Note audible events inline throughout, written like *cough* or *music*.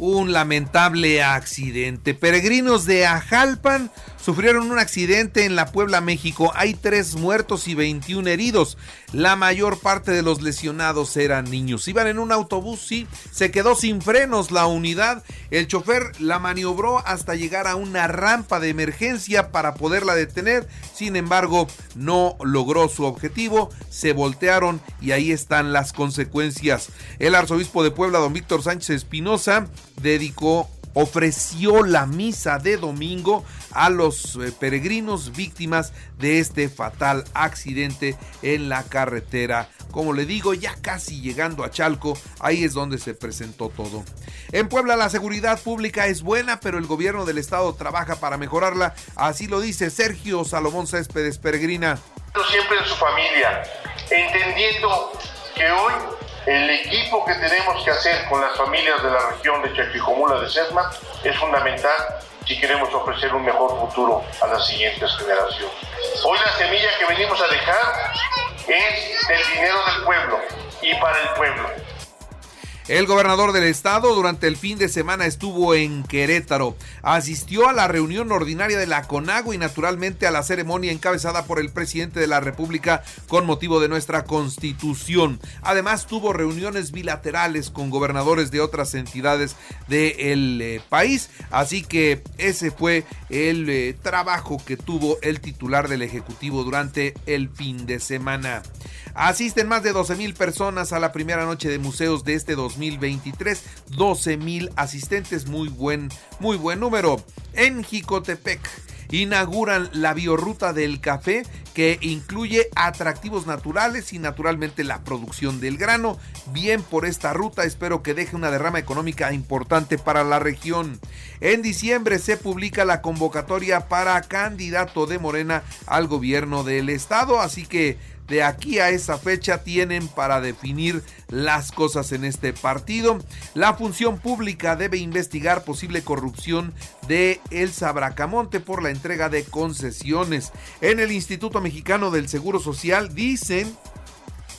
un lamentable accidente. Peregrinos de Ajalpan sufrieron un accidente en la Puebla, México. Hay tres muertos y 21 heridos. La mayor parte de los lesionados eran niños. Iban en un autobús, y se quedó sin frenos la unidad. El chofer la maniobró hasta llegar a una rampa de emergencia para poderla detener. Sin embargo, no logró su objetivo. Se voltearon y ahí están las consecuencias. El arzobispo de Puebla, don Víctor Sánchez Espinosa, dedicó ofreció la misa de domingo a los eh, peregrinos víctimas de este fatal accidente en la carretera. Como le digo, ya casi llegando a Chalco, ahí es donde se presentó todo. En Puebla la seguridad pública es buena, pero el gobierno del estado trabaja para mejorarla. Así lo dice Sergio Salomón Céspedes Peregrina. Siempre en su familia, entendiendo que hoy el equipo que tenemos que hacer con las familias de la región de Chacticomula de Sesma es fundamental si queremos ofrecer un mejor futuro a las siguientes generaciones. Hoy la semilla que venimos a dejar es del dinero del pueblo y para el pueblo. El gobernador del estado durante el fin de semana estuvo en Querétaro. Asistió a la reunión ordinaria de la CONAGO y naturalmente a la ceremonia encabezada por el presidente de la República con motivo de nuestra constitución. Además tuvo reuniones bilaterales con gobernadores de otras entidades del eh, país. Así que ese fue el eh, trabajo que tuvo el titular del Ejecutivo durante el fin de semana. Asisten más de 12 mil personas a la primera noche de museos de este 2023. 12 mil asistentes, muy buen, muy buen número. En Jicotepec inauguran la biorruta del café que incluye atractivos naturales y naturalmente la producción del grano. Bien por esta ruta, espero que deje una derrama económica importante para la región. En diciembre se publica la convocatoria para candidato de Morena al gobierno del estado, así que de aquí a esa fecha tienen para definir las cosas en este partido. La función pública debe investigar posible corrupción de El Sabracamonte por la entrega de concesiones. En el Instituto Mexicano del Seguro Social dicen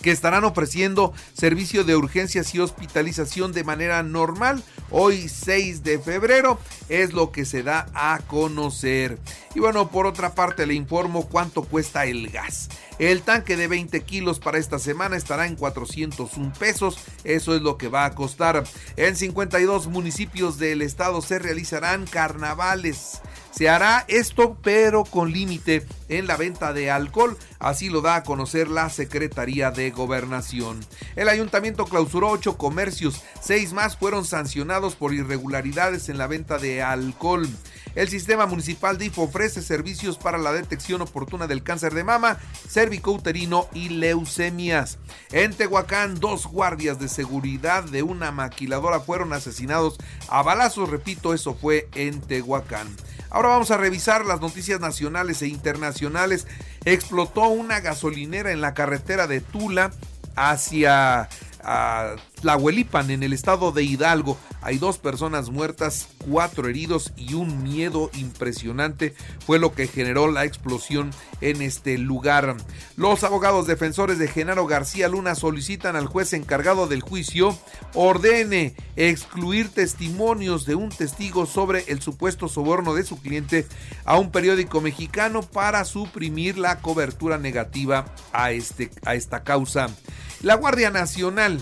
que estarán ofreciendo servicio de urgencias y hospitalización de manera normal. Hoy 6 de febrero es lo que se da a conocer. Y bueno, por otra parte le informo cuánto cuesta el gas. El tanque de 20 kilos para esta semana estará en 401 pesos. Eso es lo que va a costar. En 52 municipios del estado se realizarán carnavales. Se hará esto pero con límite en la venta de alcohol, así lo da a conocer la Secretaría de Gobernación. El ayuntamiento clausuró ocho comercios, seis más fueron sancionados por irregularidades en la venta de alcohol. El sistema municipal DIF ofrece servicios para la detección oportuna del cáncer de mama, cervicouterino y leucemias. En Tehuacán, dos guardias de seguridad de una maquiladora fueron asesinados a balazos, repito, eso fue en Tehuacán. Ahora vamos a revisar las noticias nacionales e internacionales. Explotó una gasolinera en la carretera de Tula hacia a Tlahuelipan, en el estado de Hidalgo. Hay dos personas muertas, cuatro heridos y un miedo impresionante fue lo que generó la explosión en este lugar. Los abogados defensores de Genaro García Luna solicitan al juez encargado del juicio ordene excluir testimonios de un testigo sobre el supuesto soborno de su cliente a un periódico mexicano para suprimir la cobertura negativa a, este, a esta causa. La Guardia Nacional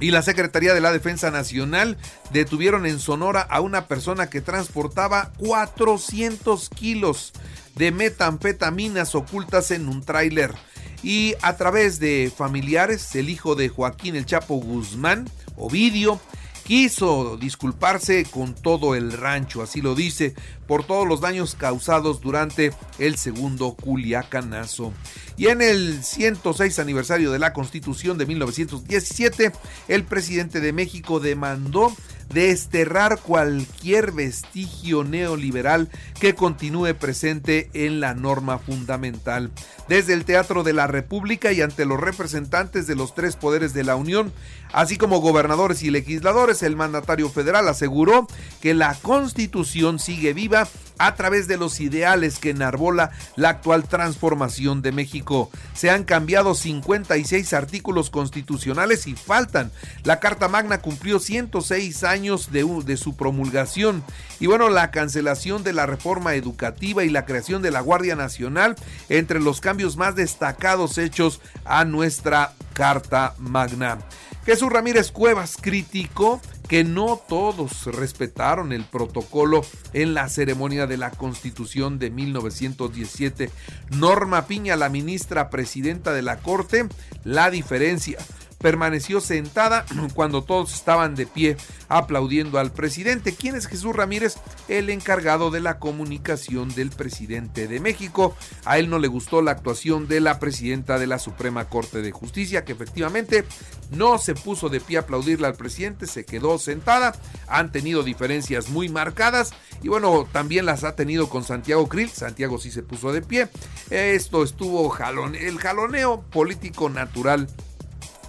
y la Secretaría de la Defensa Nacional detuvieron en Sonora a una persona que transportaba 400 kilos de metanfetaminas ocultas en un tráiler. Y a través de familiares, el hijo de Joaquín El Chapo Guzmán, Ovidio, quiso disculparse con todo el rancho, así lo dice, por todos los daños causados durante el segundo Culiacanazo. Y en el 106 aniversario de la Constitución de 1917, el presidente de México demandó desterrar cualquier vestigio neoliberal que continúe presente en la norma fundamental. Desde el Teatro de la República y ante los representantes de los tres poderes de la Unión, así como gobernadores y legisladores, el mandatario federal aseguró que la Constitución sigue viva a través de los ideales que enarbola la actual transformación de México. Se han cambiado 56 artículos constitucionales y faltan. La Carta Magna cumplió 106 años de, de, su promulgación. Y bueno, la cancelación de la reforma educativa y la creación de la Guardia Nacional entre los cambios más destacados hechos a nuestra Carta Magna. Jesús Ramírez Cuevas criticó que no todos respetaron el protocolo en la ceremonia de la Constitución de 1917. Norma Piña, la ministra presidenta de la Corte, la diferencia permaneció sentada *clears throat* cuando todos estaban de pie aplaudiendo al presidente. ¿Quién es Jesús Ramírez? El encargado de la comunicación del presidente de México. A él no le gustó la actuación de la presidenta de la Suprema Corte de Justicia, que efectivamente no se puso de pie a aplaudirle al presidente, se quedó sentada. Han tenido diferencias muy marcadas y bueno, también las ha tenido con Santiago Krill. Santiago sí se puso de pie. Esto estuvo el jaloneo político natural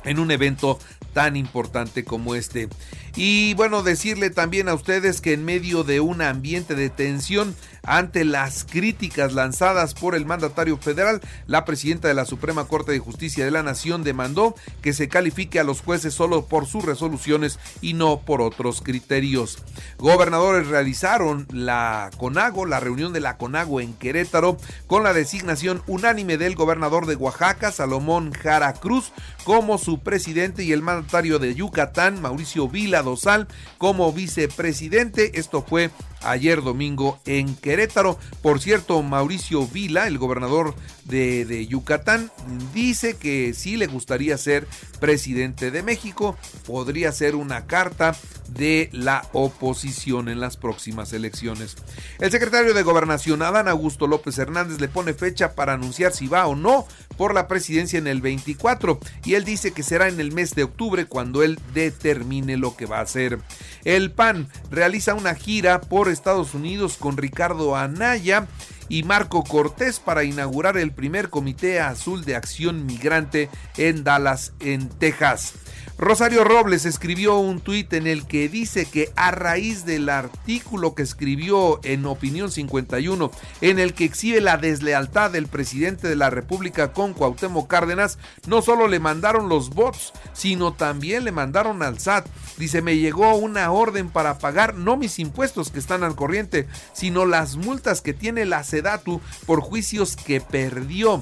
en un evento tan importante como este. Y bueno, decirle también a ustedes que en medio de un ambiente de tensión ante las críticas lanzadas por el mandatario federal, la presidenta de la Suprema Corte de Justicia de la Nación demandó que se califique a los jueces solo por sus resoluciones y no por otros criterios. Gobernadores realizaron la CONAGO, la reunión de la CONAGO en Querétaro, con la designación unánime del gobernador de Oaxaca, Salomón Jara Cruz, como su presidente y el mandatario de Yucatán, Mauricio Vila Dosal, como vicepresidente. Esto fue ayer domingo en Querétaro. Por cierto, Mauricio Vila, el gobernador de, de, Yucatán, dice que sí le gustaría ser presidente de México. Podría ser una carta de la oposición en las próximas elecciones. El secretario de Gobernación, Adán Augusto López Hernández, le pone fecha para anunciar si va o no por la presidencia en el 24 y él dice que será en el mes de octubre cuando él determine lo que va a hacer. El PAN realiza una gira por Estados Unidos con Ricardo Anaya y Marco Cortés para inaugurar el primer Comité Azul de Acción Migrante en Dallas, en Texas. Rosario Robles escribió un tuit en el que dice que a raíz del artículo que escribió en Opinión 51, en el que exhibe la deslealtad del presidente de la República con Cuauhtémoc Cárdenas, no solo le mandaron los bots, sino también le mandaron al SAT. Dice, me llegó una orden para pagar no mis impuestos que están al corriente, sino las multas que tiene la Sedatu por juicios que perdió.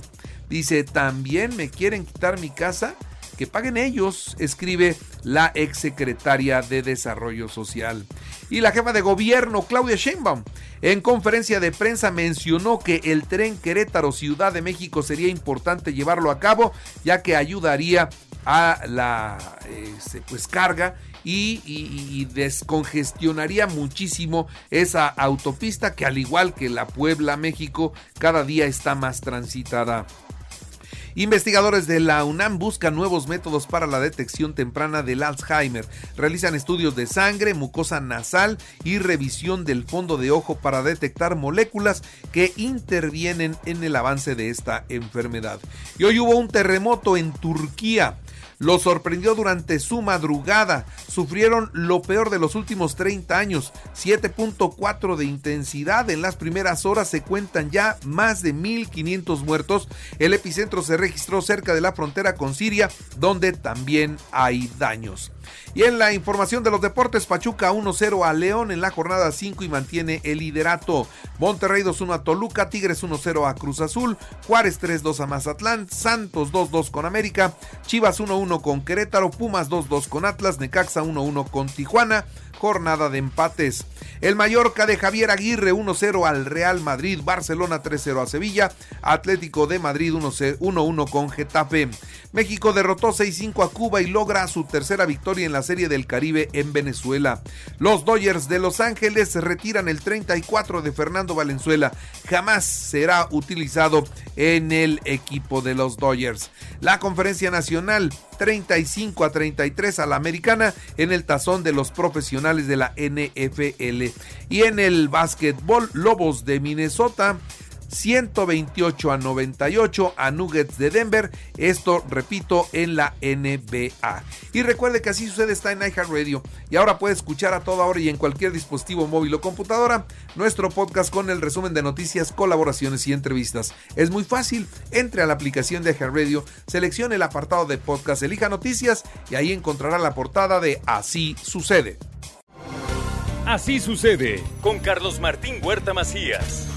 Dice, también me quieren quitar mi casa que paguen ellos, escribe la exsecretaria de Desarrollo Social. Y la jefa de gobierno, Claudia Sheinbaum, en conferencia de prensa mencionó que el tren Querétaro Ciudad de México sería importante llevarlo a cabo, ya que ayudaría a la este, pues carga y, y, descongestionaría muchísimo esa autopista que al igual que la Puebla México cada día está más transitada. Investigadores de la UNAM buscan nuevos métodos para la detección temprana del Alzheimer. Realizan estudios de sangre, mucosa nasal y revisión del fondo de ojo para detectar moléculas que intervienen en el avance de esta enfermedad. Y hoy hubo un terremoto en Turquía lo sorprendió durante su madrugada. Sufrieron lo peor de los últimos 30 años, 7.4 de intensidad. En las primeras horas se cuentan ya más de 1.500 muertos. El epicentro se registró cerca de la frontera con Siria, donde también hay daños. Y en la información de los deportes, Pachuca 1-0 a León en la jornada 5 y mantiene el liderato. Monterrey 2-1 a Toluca, Tigres 1-0 a Cruz Azul, Juárez 3-2 a Mazatlán, Santos 2-2 con América, Chivas 1-1 con Querétaro, Pumas 2-2 con Atlas, Necaxa 1-1 con Tijuana, jornada de empates. El Mallorca de Javier Aguirre 1-0 al Real Madrid, Barcelona 3-0 a Sevilla, Atlético de Madrid 1-1 con Getafe. México derrotó 6-5 a Cuba y logra su tercera victoria en la Serie del Caribe en Venezuela. Los Dodgers de Los Ángeles retiran el 34 de Fernando Valenzuela. Jamás será utilizado en el equipo de los Dodgers. La conferencia nacional 35 a 33 a la americana en el tazón de los profesionales de la NFL. Y en el básquetbol, Lobos de Minnesota 128 a 98 a Nuggets de Denver. Esto, repito, en la NBA. Y recuerde que así sucede está en iHeartRadio. Y ahora puede escuchar a toda hora y en cualquier dispositivo móvil o computadora nuestro podcast con el resumen de noticias, colaboraciones y entrevistas. Es muy fácil. Entre a la aplicación de iHeartRadio, seleccione el apartado de podcast, elija noticias y ahí encontrará la portada de Así sucede. Así sucede con Carlos Martín Huerta Macías.